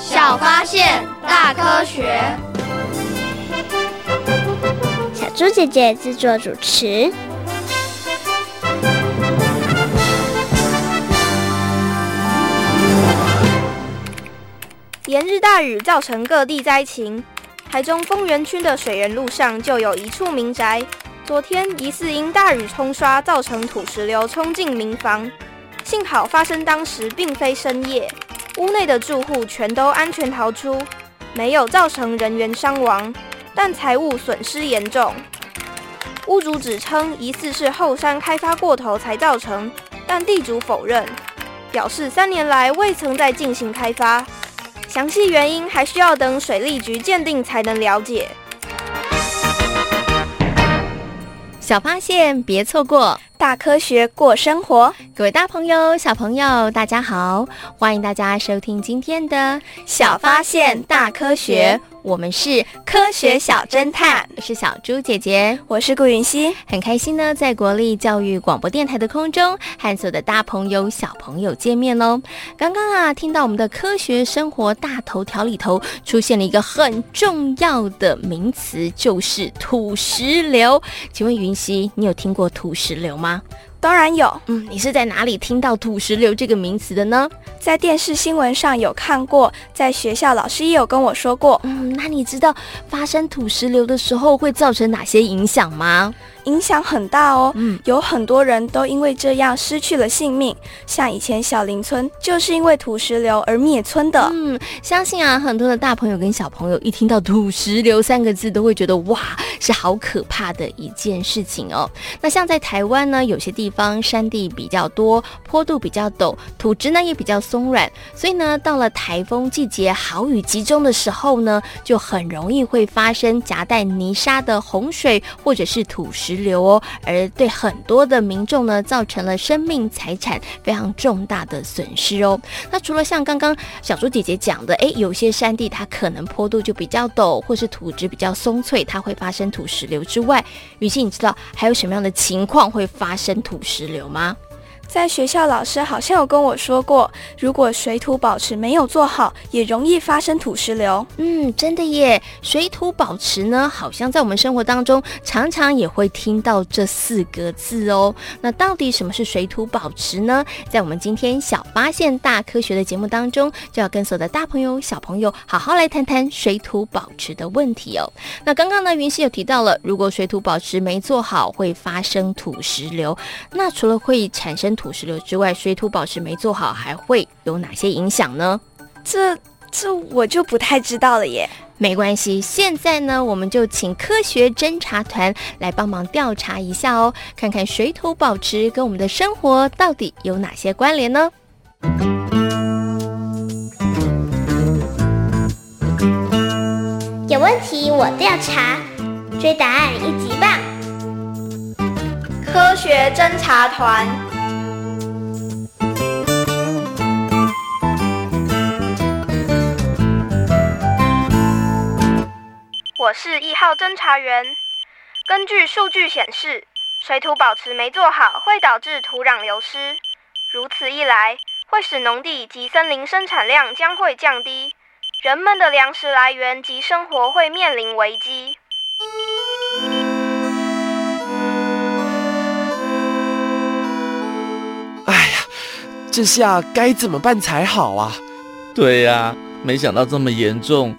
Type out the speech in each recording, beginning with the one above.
小发现，大科学。小猪姐姐制作主持。连日大雨造成各地灾情。台中丰原区的水源路上就有一处民宅，昨天疑似因大雨冲刷造成土石流冲进民房，幸好发生当时并非深夜，屋内的住户全都安全逃出，没有造成人员伤亡，但财物损失严重。屋主指称疑似是后山开发过头才造成，但地主否认，表示三年来未曾再进行开发。详细原因还需要等水利局鉴定才能了解。小发现，别错过。大科学过生活，各位大朋友、小朋友，大家好，欢迎大家收听今天的小发现大科学。我们是科学小侦探，我是小猪姐姐，我是顾云熙，很开心呢，在国立教育广播电台的空中和所有的大朋友、小朋友见面喽。刚刚啊，听到我们的科学生活大头条里头出现了一个很重要的名词，就是土石流。请问云熙，你有听过土石流吗？当然有，嗯，你是在哪里听到土石流这个名词的呢？在电视新闻上有看过，在学校老师也有跟我说过。嗯，那你知道发生土石流的时候会造成哪些影响吗？影响很大哦，嗯，有很多人都因为这样失去了性命。像以前小林村就是因为土石流而灭村的。嗯，相信啊，很多的大朋友跟小朋友一听到土石流三个字，都会觉得哇，是好可怕的一件事情哦。那像在台湾呢，有些地方山地比较多，坡度比较陡，土质呢也比较松软，所以呢，到了台风季节，豪雨集中的时候呢，就很容易会发生夹带泥沙的洪水或者是土石流哦，而对很多的民众呢，造成了生命财产非常重大的损失哦。那除了像刚刚小猪姐姐讲的，诶，有些山地它可能坡度就比较陡，或是土质比较松脆，它会发生土石流之外，雨欣，你知道还有什么样的情况会发生土石流吗？在学校，老师好像有跟我说过，如果水土保持没有做好，也容易发生土石流。嗯，真的耶。水土保持呢，好像在我们生活当中常常也会听到这四个字哦。那到底什么是水土保持呢？在我们今天小发现大科学的节目当中，就要跟所有的大朋友、小朋友好好来谈谈水土保持的问题哦。那刚刚呢，云熙有提到了，如果水土保持没做好，会发生土石流。那除了会产生土石流之外，水土保持没做好，还会有哪些影响呢？这这我就不太知道了耶。没关系，现在呢，我们就请科学侦查团来帮忙调查一下哦，看看水土保持跟我们的生活到底有哪些关联呢？有问题我调查，追答案一级棒！科学侦查团，我是一号侦查员。根据数据显示，水土保持没做好会导致土壤流失，如此一来，会使农地及森林生产量将会降低，人们的粮食来源及生活会面临危机。哎呀这下该怎么办才好啊？对呀，没想到这么严重。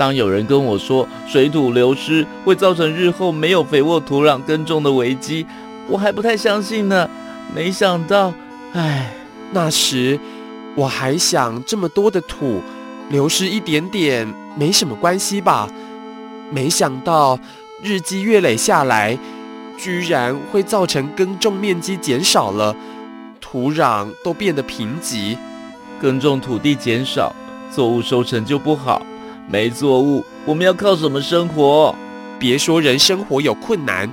当有人跟我说水土流失会造成日后没有肥沃土壤耕种的危机，我还不太相信呢。没想到，唉，那时我还想这么多的土流失一点点没什么关系吧？没想到日积月累下来，居然会造成耕种面积减少了。土壤都变得贫瘠，耕种土地减少，作物收成就不好。没作物，我们要靠什么生活？别说人生活有困难，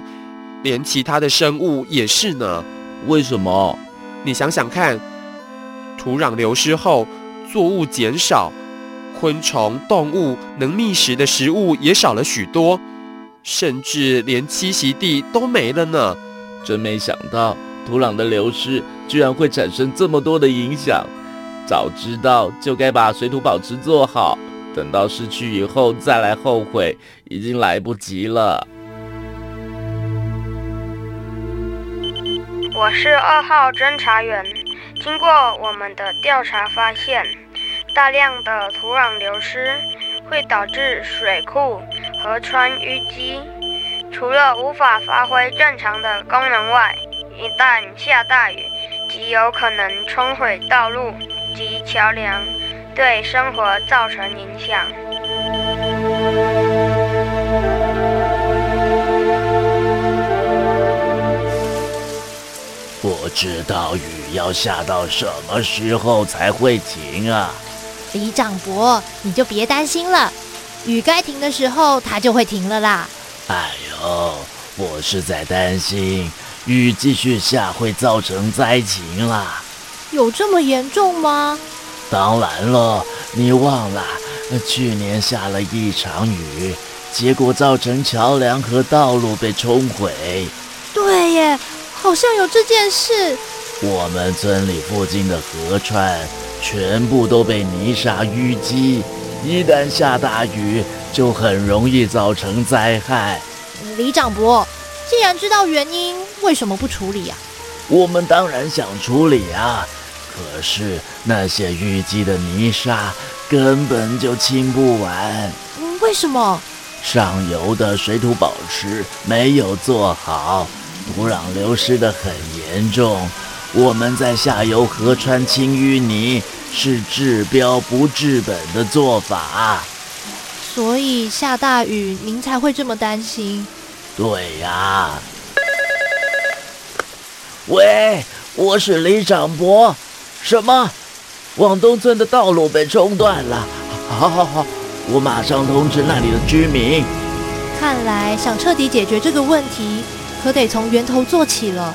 连其他的生物也是呢。为什么？你想想看，土壤流失后，作物减少，昆虫、动物能觅食的食物也少了许多，甚至连栖息地都没了呢。真没想到，土壤的流失居然会产生这么多的影响。早知道就该把水土保持做好，等到失去以后再来后悔，已经来不及了。我是二号侦查员。经过我们的调查发现，大量的土壤流失会导致水库、河川淤积。除了无法发挥正常的功能外，一旦下大雨，极有可能冲毁道路及桥梁，对生活造成影响。不知道雨要下到什么时候才会停啊？李长伯，你就别担心了，雨该停的时候它就会停了啦。哎呦，我是在担心雨继续下会造成灾情啦。有这么严重吗？当然了，你忘了，去年下了一场雨，结果造成桥梁和道路被冲毁。对耶。好像有这件事。我们村里附近的河川全部都被泥沙淤积，一旦下大雨，就很容易造成灾害。李长伯，既然知道原因，为什么不处理呀？我们当然想处理啊，可是那些淤积的泥沙根本就清不完。为什么？上游的水土保持没有做好。土壤流失的很严重，我们在下游河川清淤泥是治标不治本的做法，所以下大雨您才会这么担心。对呀。喂，我是李长博。什么？往东村的道路被冲断了？好好好，我马上通知那里的居民。看来想彻底解决这个问题。可得从源头做起了。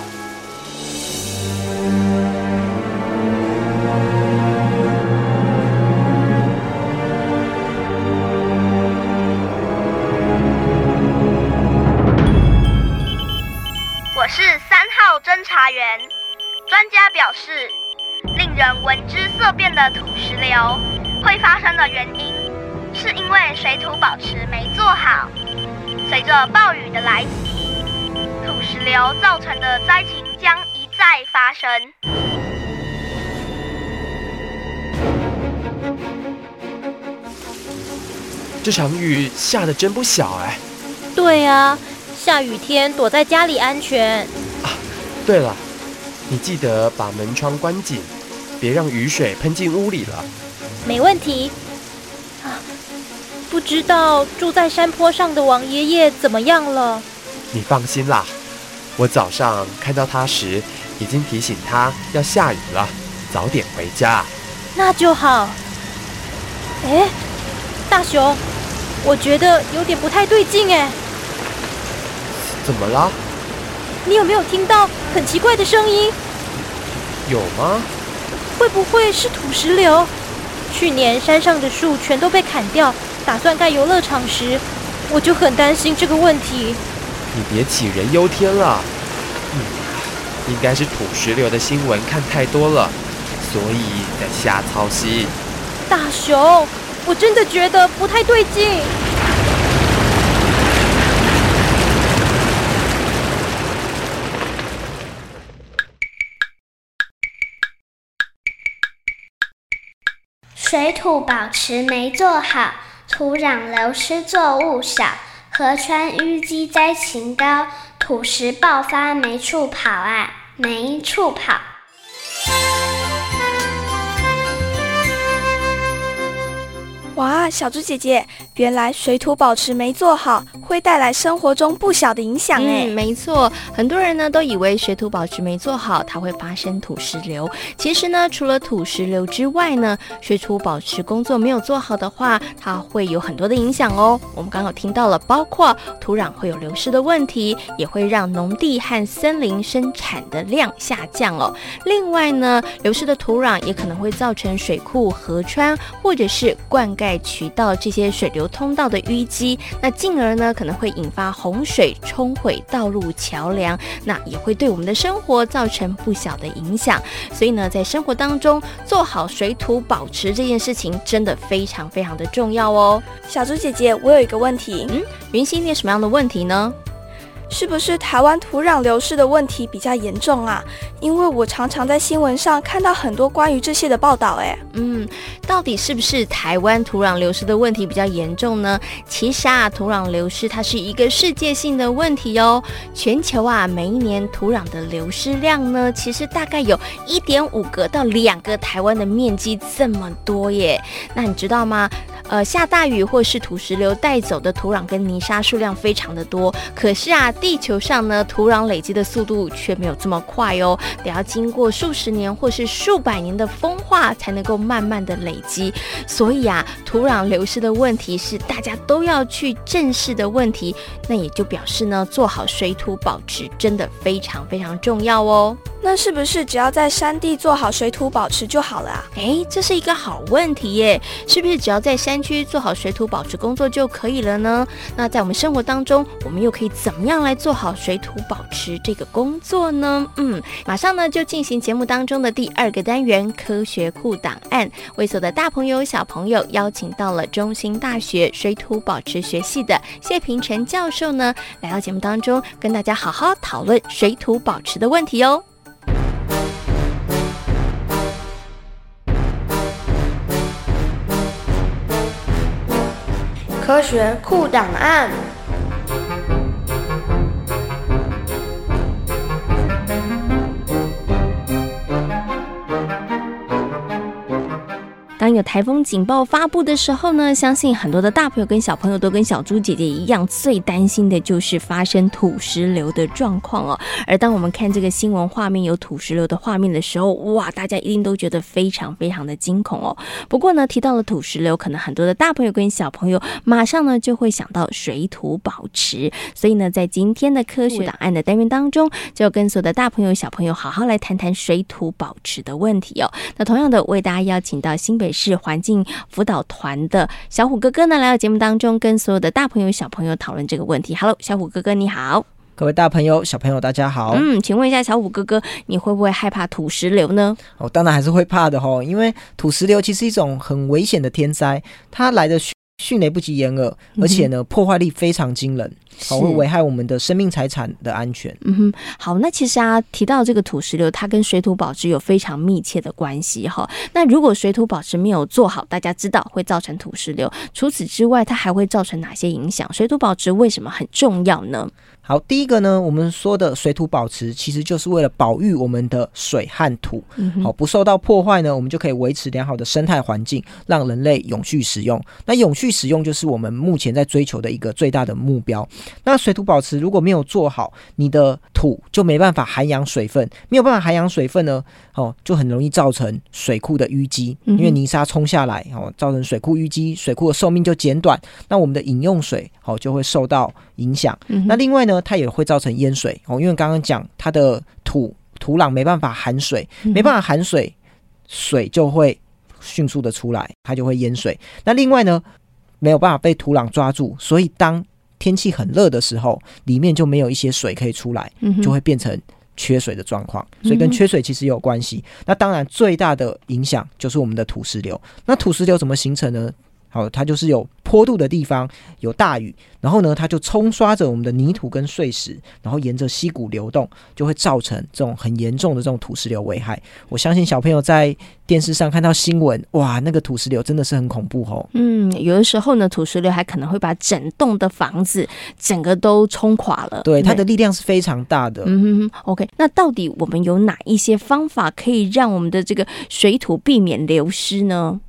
着暴雨的来袭。土石流造成的灾情将一再发生。这场雨下的真不小哎。对啊，下雨天躲在家里安全。啊，对了，你记得把门窗关紧，别让雨水喷进屋里了。没问题。知道住在山坡上的王爷爷怎么样了？你放心啦，我早上看到他时，已经提醒他要下雨了，早点回家。那就好。哎，大雄，我觉得有点不太对劲哎。怎么了？你有没有听到很奇怪的声音？有吗？会不会是土石流？去年山上的树全都被砍掉，打算盖游乐场时，我就很担心这个问题。你别杞人忧天了，嗯，应该是土石流的新闻看太多了，所以在瞎操心。大熊，我真的觉得不太对劲。水土保持没做好，土壤流失作物少。河川淤积灾情高，土石爆发没处跑啊，没处跑。哇，小猪姐姐，原来水土保持没做好，会带来生活中不小的影响哎。嗯，没错，很多人呢都以为水土保持没做好，它会发生土石流。其实呢，除了土石流之外呢，水土保持工作没有做好的话，它会有很多的影响哦。我们刚刚听到了，包括土壤会有流失的问题，也会让农地和森林生产的量下降哦。另外呢，流失的土壤也可能会造成水库、河川或者是灌溉。盖渠道这些水流通道的淤积，那进而呢可能会引发洪水冲毁道路桥梁，那也会对我们的生活造成不小的影响。所以呢，在生活当中做好水土保持这件事情，真的非常非常的重要哦。小猪姐姐，我有一个问题，嗯，云溪，你有什么样的问题呢？是不是台湾土壤流失的问题比较严重啊？因为我常常在新闻上看到很多关于这些的报道。哎，嗯，到底是不是台湾土壤流失的问题比较严重呢？其实啊，土壤流失它是一个世界性的问题哦。全球啊，每一年土壤的流失量呢，其实大概有一点五个到两个台湾的面积这么多耶。那你知道吗？呃，下大雨或是土石流带走的土壤跟泥沙数量非常的多，可是啊，地球上呢，土壤累积的速度却没有这么快哦，得要经过数十年或是数百年的风化才能够慢慢的累积。所以啊，土壤流失的问题是大家都要去正视的问题。那也就表示呢，做好水土保持真的非常非常重要哦。那是不是只要在山地做好水土保持就好了啊？诶，这是一个好问题耶，是不是只要在山区做好水土保持工作就可以了呢？那在我们生活当中，我们又可以怎么样来做好水土保持这个工作呢？嗯，马上呢就进行节目当中的第二个单元科学库档案，为所的大朋友小朋友邀请到了中兴大学水土保持学系的谢平程教授呢，来到节目当中跟大家好好讨论水土保持的问题哦。科学库档案。当有台风警报发布的时候呢，相信很多的大朋友跟小朋友都跟小猪姐姐一样，最担心的就是发生土石流的状况哦。而当我们看这个新闻画面有土石流的画面的时候，哇，大家一定都觉得非常非常的惊恐哦。不过呢，提到了土石流，可能很多的大朋友跟小朋友马上呢就会想到水土保持。所以呢，在今天的科学档案的单元当中，就跟所有的大朋友小朋友好好来谈谈水土保持的问题哦。那同样的，为大家邀请到新北是环境辅导团的小虎哥哥呢，来到节目当中，跟所有的大朋友小朋友讨论这个问题。Hello，小虎哥哥你好，各位大朋友小朋友大家好。嗯，请问一下小虎哥哥，你会不会害怕土石流呢？哦，当然还是会怕的哦，因为土石流其实是一种很危险的天灾，它来的迅雷不及掩耳，而且呢，破坏力非常惊人。好，会危害我们的生命财产的安全。嗯哼，好，那其实啊，提到这个土石流，它跟水土保持有非常密切的关系哈。那如果水土保持没有做好，大家知道会造成土石流。除此之外，它还会造成哪些影响？水土保持为什么很重要呢？好，第一个呢，我们说的水土保持，其实就是为了保育我们的水和土，好，不受到破坏呢，我们就可以维持良好的生态环境，让人类永续使用。那永续使用就是我们目前在追求的一个最大的目标。那水土保持如果没有做好，你的土就没办法涵养水分，没有办法涵养水分呢，哦，就很容易造成水库的淤积，因为泥沙冲下来，哦，造成水库淤积，水库的寿命就减短，那我们的饮用水，哦，就会受到影响。那另外呢，它也会造成淹水，哦，因为刚刚讲它的土土壤没办法含水，没办法含水，水就会迅速的出来，它就会淹水。那另外呢，没有办法被土壤抓住，所以当天气很热的时候，里面就没有一些水可以出来，就会变成缺水的状况。所以跟缺水其实有关系。那当然最大的影响就是我们的土石流。那土石流怎么形成呢？好，它就是有坡度的地方有大雨，然后呢，它就冲刷着我们的泥土跟碎石，然后沿着溪谷流动，就会造成这种很严重的这种土石流危害。我相信小朋友在电视上看到新闻，哇，那个土石流真的是很恐怖哦。嗯，有的时候呢，土石流还可能会把整栋的房子整个都冲垮了。对，它的力量是非常大的。嗯哼，OK，那到底我们有哪一些方法可以让我们的这个水土避免流失呢？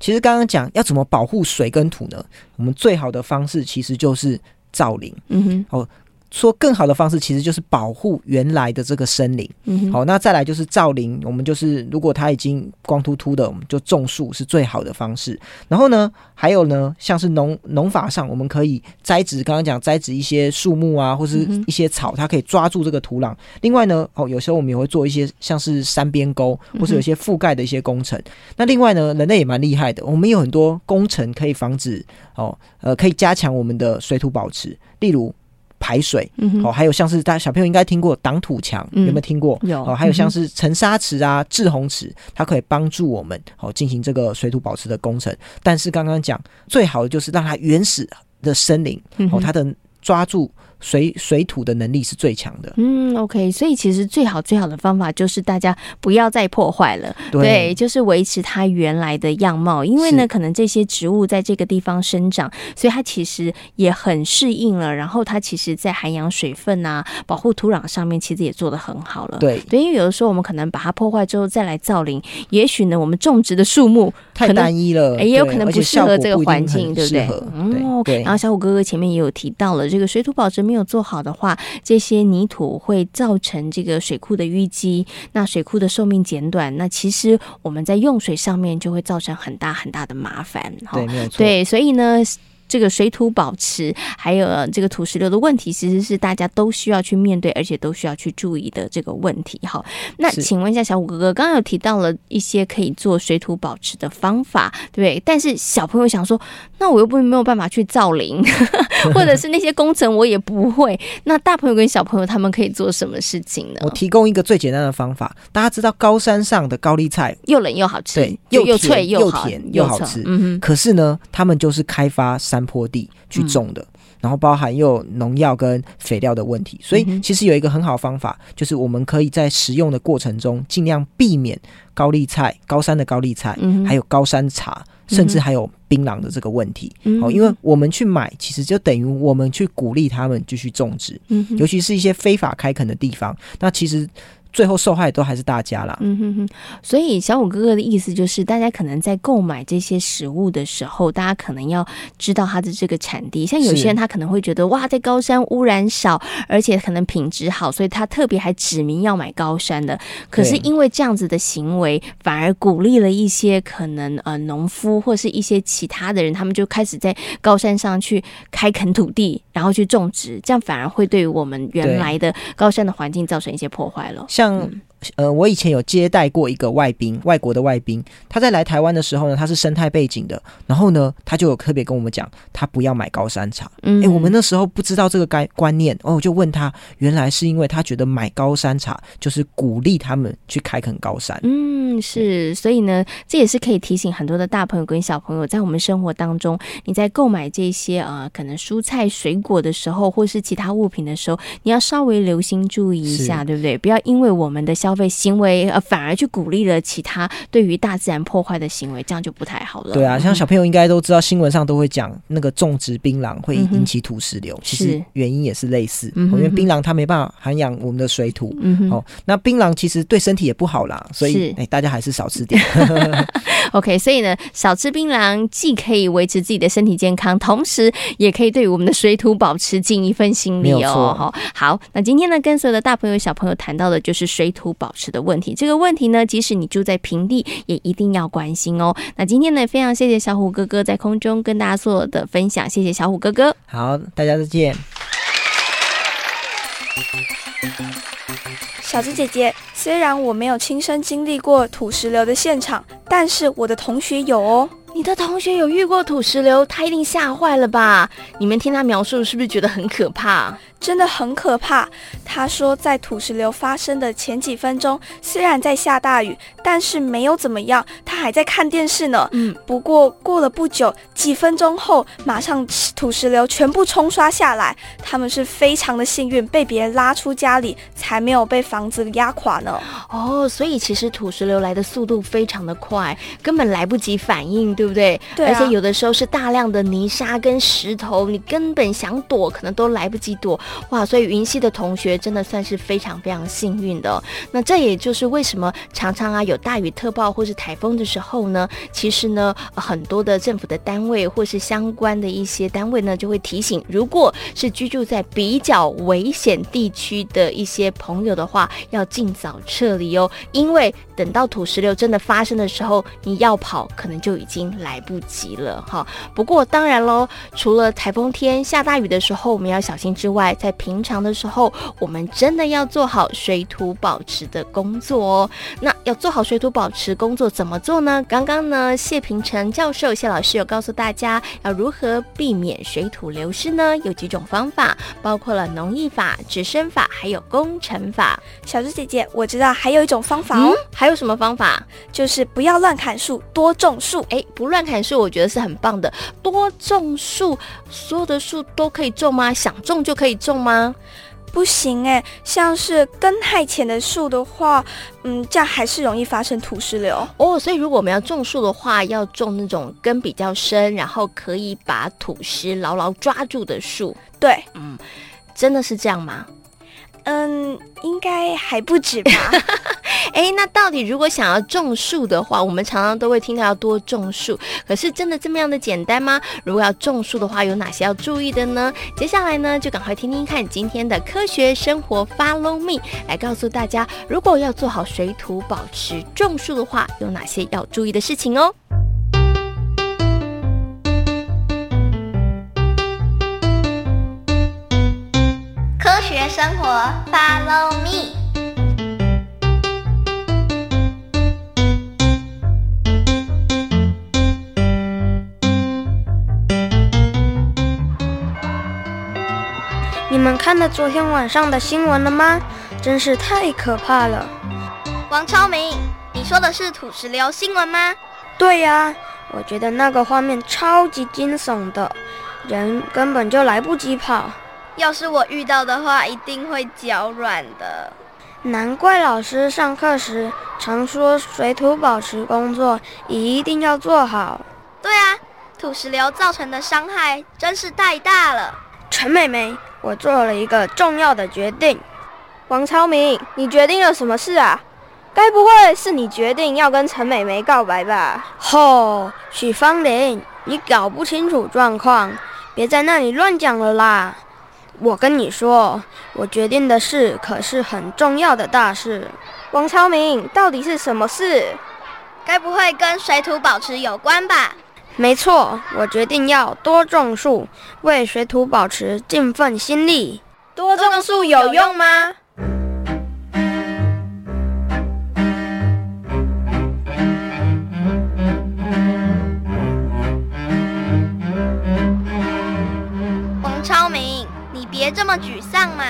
其实刚刚讲要怎么保护水跟土呢？我们最好的方式其实就是造林。嗯哼，哦。说更好的方式，其实就是保护原来的这个森林。嗯，好，那再来就是造林。我们就是如果它已经光秃秃的，我们就种树是最好的方式。然后呢，还有呢，像是农农法上，我们可以栽植，刚刚讲栽植一些树木啊，或是一些草，它可以抓住这个土壤。另外呢，哦，有时候我们也会做一些像是山边沟，或是有一些覆盖的一些工程。那另外呢，人类也蛮厉害的，我们有很多工程可以防止哦，呃，可以加强我们的水土保持，例如。排水，嗯，哦，还有像是大家小朋友应该听过挡土墙，有没有听过？有哦，还有像是沉沙池啊、滞洪池，它可以帮助我们哦进行这个水土保持的工程。但是刚刚讲最好的就是让它原始的森林哦，它的抓住。水水土的能力是最强的。嗯，OK，所以其实最好最好的方法就是大家不要再破坏了，对，对，就是维持它原来的样貌。因为呢，可能这些植物在这个地方生长，所以它其实也很适应了。然后它其实在涵养水分啊、保护土壤上面，其实也做得很好了。对，对，因为有的时候我们可能把它破坏之后再来造林，也许呢，我们种植的树木太单一了，也有可能不适合这个环境，对不对？嗯，，OK。然后小虎哥哥前面也有提到了这个水土保持。没有做好的话，这些泥土会造成这个水库的淤积，那水库的寿命减短，那其实我们在用水上面就会造成很大很大的麻烦。对，没有错。对，所以呢。这个水土保持，还有这个土石流的问题，其实是大家都需要去面对，而且都需要去注意的这个问题。哈，那请问一下小五哥哥，刚刚有提到了一些可以做水土保持的方法，对不对？但是小朋友想说，那我又不没有办法去造林，或者是那些工程我也不会。那大朋友跟小朋友他们可以做什么事情呢？我提供一个最简单的方法，大家知道高山上的高丽菜又冷又好吃，对，又又脆又甜又好吃。嗯哼。可是呢，他们就是开发山。山坡地去种的，然后包含又有农药跟肥料的问题，所以其实有一个很好方法，就是我们可以在食用的过程中尽量避免高丽菜、高山的高丽菜，还有高山茶，甚至还有槟榔的这个问题。好，因为我们去买，其实就等于我们去鼓励他们继续种植，尤其是一些非法开垦的地方，那其实。最后受害都还是大家啦。嗯哼哼，所以小五哥哥的意思就是，大家可能在购买这些食物的时候，大家可能要知道它的这个产地。像有些人他可能会觉得，哇，在高山污染少，而且可能品质好，所以他特别还指明要买高山的。可是因为这样子的行为，反而鼓励了一些可能呃农夫或是一些其他的人，他们就开始在高山上去开垦土地，然后去种植，这样反而会对于我们原来的高山的环境造成一些破坏了。像像呃，我以前有接待过一个外宾，外国的外宾，他在来台湾的时候呢，他是生态背景的，然后呢，他就有特别跟我们讲，他不要买高山茶。嗯，哎，我们那时候不知道这个概观念，哦，我就问他，原来是因为他觉得买高山茶就是鼓励他们去开垦高山。嗯，是，所以呢，这也是可以提醒很多的大朋友跟小朋友，在我们生活当中，你在购买这些啊、呃，可能蔬菜水果的时候，或是其他物品的时候，你要稍微留心注意一下，对不对？不要因为我们的消费行为，呃，反而去鼓励了其他对于大自然破坏的行为，这样就不太好了。对啊，像小朋友应该都知道，新闻上都会讲那个种植槟榔会引起土石流，嗯、其实原因也是类似，因为槟榔它没办法涵养我们的水土。嗯哦，那槟榔其实对身体也不好啦，所以哎，大家还是少吃点。OK，所以呢，少吃槟榔既可以维持自己的身体健康，同时也可以对我们的水土保持尽一份心力哦。好，那今天呢，跟所有的大朋友小朋友谈到的就是水土保持的问题。这个问题呢，即使你住在平地，也一定要关心哦。那今天呢，非常谢谢小虎哥哥在空中跟大家做的分享，谢谢小虎哥哥。好，大家再见。小芝姐姐，虽然我没有亲身经历过土石流的现场，但是我的同学有哦。你的同学有遇过土石流，他一定吓坏了吧？你们听他描述，是不是觉得很可怕？真的很可怕。他说，在土石流发生的前几分钟，虽然在下大雨，但是没有怎么样，他还在看电视呢。嗯，不过过了不久，几分钟后，马上土石流全部冲刷下来。他们是非常的幸运，被别人拉出家里，才没有被房子压垮呢。哦，所以其实土石流来的速度非常的快，根本来不及反应，对。不对？对啊。而且有的时候是大量的泥沙跟石头，你根本想躲可能都来不及躲。哇，所以云溪的同学真的算是非常非常幸运的哦。那这也就是为什么常常啊有大雨特报或是台风的时候呢，其实呢很多的政府的单位或是相关的一些单位呢就会提醒，如果是居住在比较危险地区的一些朋友的话，要尽早撤离哦，因为等到土石流真的发生的时候，你要跑可能就已经来不及了哈。不过当然喽，除了台风天下大雨的时候我们要小心之外，在平常的时候，我们真的要做好水土保持的工作哦。那要做好水土保持工作怎么做呢？刚刚呢，谢平成教授谢老师有告诉大家要如何避免水土流失呢？有几种方法，包括了农艺法、植生法，还有工程法。小猪姐姐，我知道还有一种方法哦。嗯，还有什么方法？就是不要乱砍树，多种树。哎，不乱砍树，我觉得是很棒的。多种树，所有的树都可以种吗？想种就可以种吗？不行哎，像是根太浅的树的话，嗯，这样还是容易发生土石流哦。所以如果我们要种树的话，要种那种根比较深，然后可以把土石牢牢抓住的树。对，嗯，真的是这样吗？嗯，应该还不止吧。哎，那到底如果想要种树的话，我们常常都会听到要多种树，可是真的这么样的简单吗？如果要种树的话，有哪些要注意的呢？接下来呢，就赶快听听看今天的科学生活 Follow Me，来告诉大家，如果要做好水土保持种树的话，有哪些要注意的事情哦。生活，Follow me。你们看了昨天晚上的新闻了吗？真是太可怕了。王超明，你说的是土石流新闻吗？对呀，我觉得那个画面超级惊悚的，人根本就来不及跑。要是我遇到的话，一定会脚软的。难怪老师上课时常说，水土保持工作一定要做好。对啊，土石流造成的伤害真是太大了。陈美美，我做了一个重要的决定。王超明，你决定了什么事啊？该不会是你决定要跟陈美美告白吧？吼，许芳玲，你搞不清楚状况，别在那里乱讲了啦。我跟你说，我决定的事可是很重要的大事。王超明，到底是什么事？该不会跟水土保持有关吧？没错，我决定要多种树，为水土保持尽份心力。多种树有用吗？别这么沮丧嘛！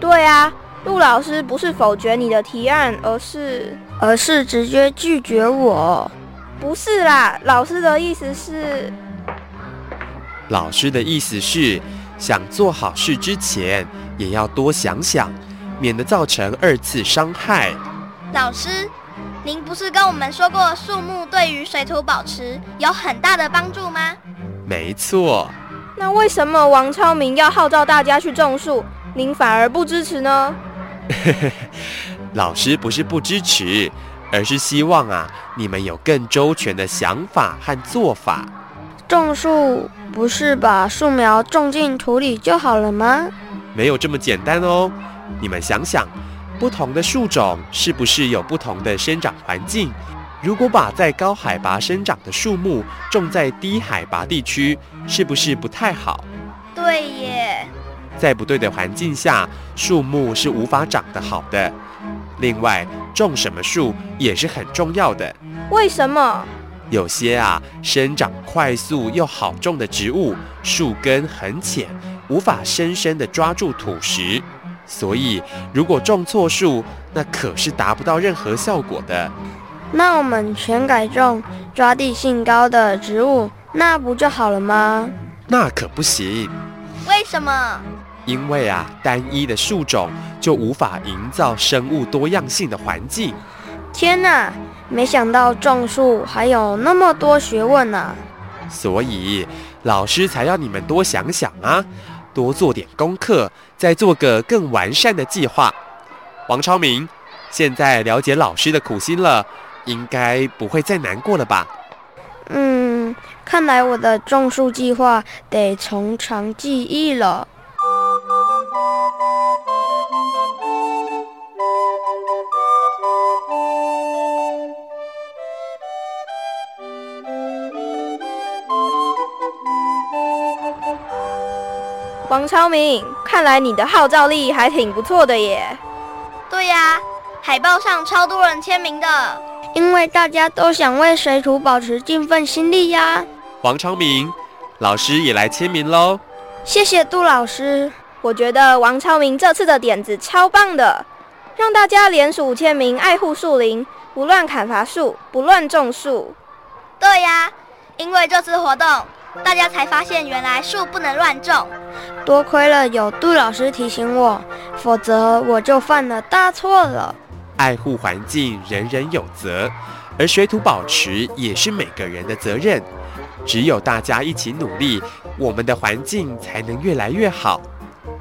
对啊，陆老师不是否决你的提案，而是而是直接拒绝我。不是啦，老师的意思是，老师的意思是，想做好事之前也要多想想，免得造成二次伤害。老师，您不是跟我们说过树木对于水土保持有很大的帮助吗？没错。那为什么王超明要号召大家去种树，您反而不支持呢？老师不是不支持，而是希望啊，你们有更周全的想法和做法。种树不是把树苗种进土里就好了吗？没有这么简单哦。你们想想，不同的树种是不是有不同的生长环境？如果把在高海拔生长的树木种在低海拔地区，是不是不太好？对耶。在不对的环境下，树木是无法长得好的。另外，种什么树也是很重要的。为什么？有些啊，生长快速又好种的植物，树根很浅，无法深深的抓住土石，所以如果种错树，那可是达不到任何效果的。那我们全改种抓地性高的植物，那不就好了吗？那可不行。为什么？因为啊，单一的树种就无法营造生物多样性的环境。天哪，没想到种树还有那么多学问呢、啊。所以老师才要你们多想想啊，多做点功课，再做个更完善的计划。王超明，现在了解老师的苦心了，应该不会再难过了吧？嗯，看来我的种树计划得从长计议了。王超明，看来你的号召力还挺不错的耶。对呀，海报上超多人签名的，因为大家都想为水土保持尽份心力呀。王昌明，老师也来签名喽。谢谢杜老师，我觉得王昌明这次的点子超棒的，让大家联署签名爱护树林，不乱砍伐树，不乱种树。对呀，因为这次活动。大家才发现，原来树不能乱种。多亏了有杜老师提醒我，否则我就犯了大错了。爱护环境，人人有责，而水土保持也是每个人的责任。只有大家一起努力，我们的环境才能越来越好。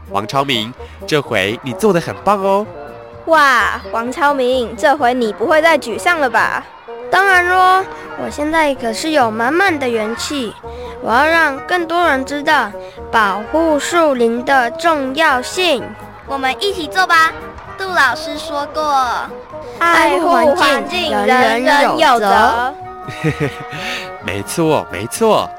王超明，这回你做得很棒哦！哇，王超明，这回你不会再沮丧了吧？当然咯，我现在可是有满满的元气。我要让更多人知道保护树林的重要性。我们一起做吧。杜老师说过，爱护环境，人人有责。没错，没错。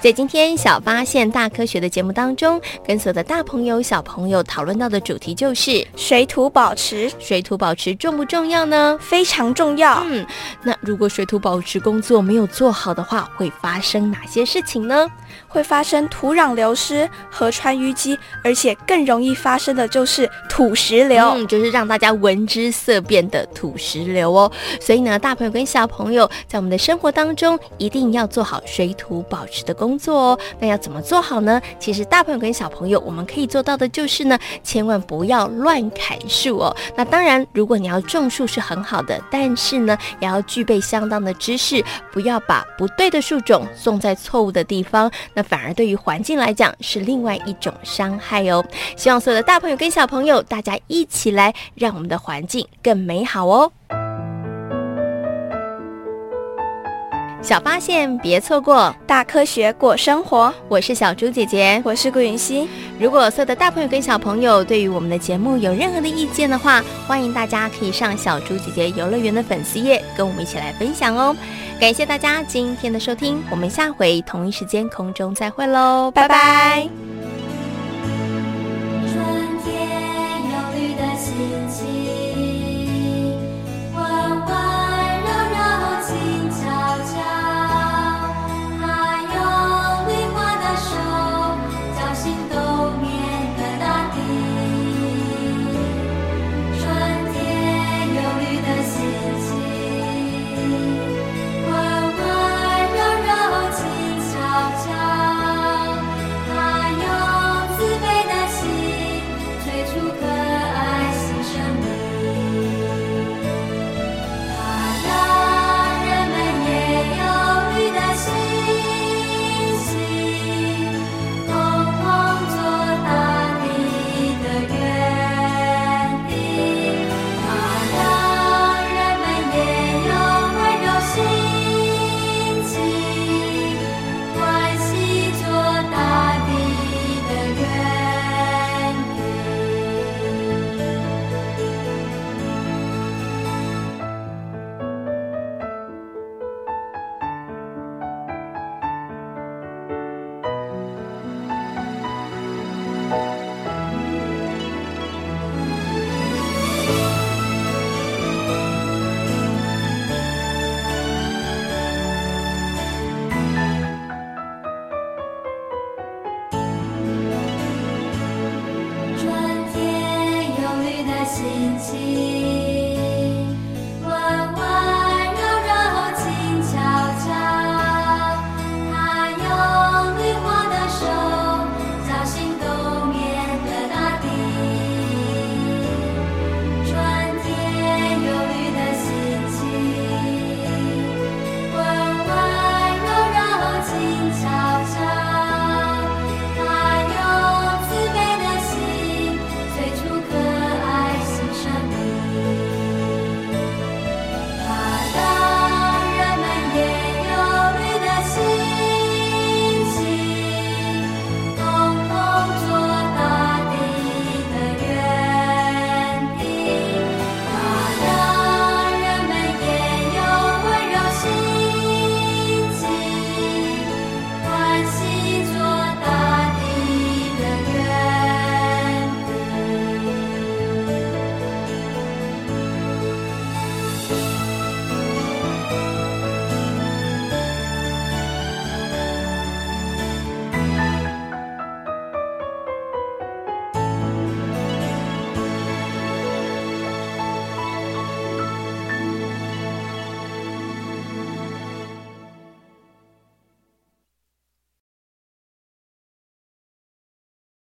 在今天小发现大科学的节目当中，跟所有的大朋友、小朋友讨论到的主题就是水土保持。水土保持重不重要呢？非常重要。嗯，那如果水土保持工作没有做好的话，会发生哪些事情呢？会发生土壤流失、河川淤积，而且更容易发生的就是土石流，嗯，就是让大家闻之色变的土石流哦。所以呢，大朋友跟小朋友在我们的生活当中一定要做好水土保持的工作哦。那要怎么做好呢？其实大朋友跟小朋友我们可以做到的就是呢，千万不要乱砍树哦。那当然，如果你要种树是很好的，但是呢，也要具备相当的知识，不要把不对的树种种在错误的地方。那反而对于环境来讲是另外一种伤害哦。希望所有的大朋友跟小朋友，大家一起来，让我们的环境更美好哦。小发现，别错过大科学过生活。我是小猪姐姐，我是顾云熙。如果所有的大朋友跟小朋友对于我们的节目有任何的意见的话，欢迎大家可以上小猪姐姐游乐园的粉丝页，跟我们一起来分享哦。感谢大家今天的收听，我们下回同一时间空中再会喽，拜拜。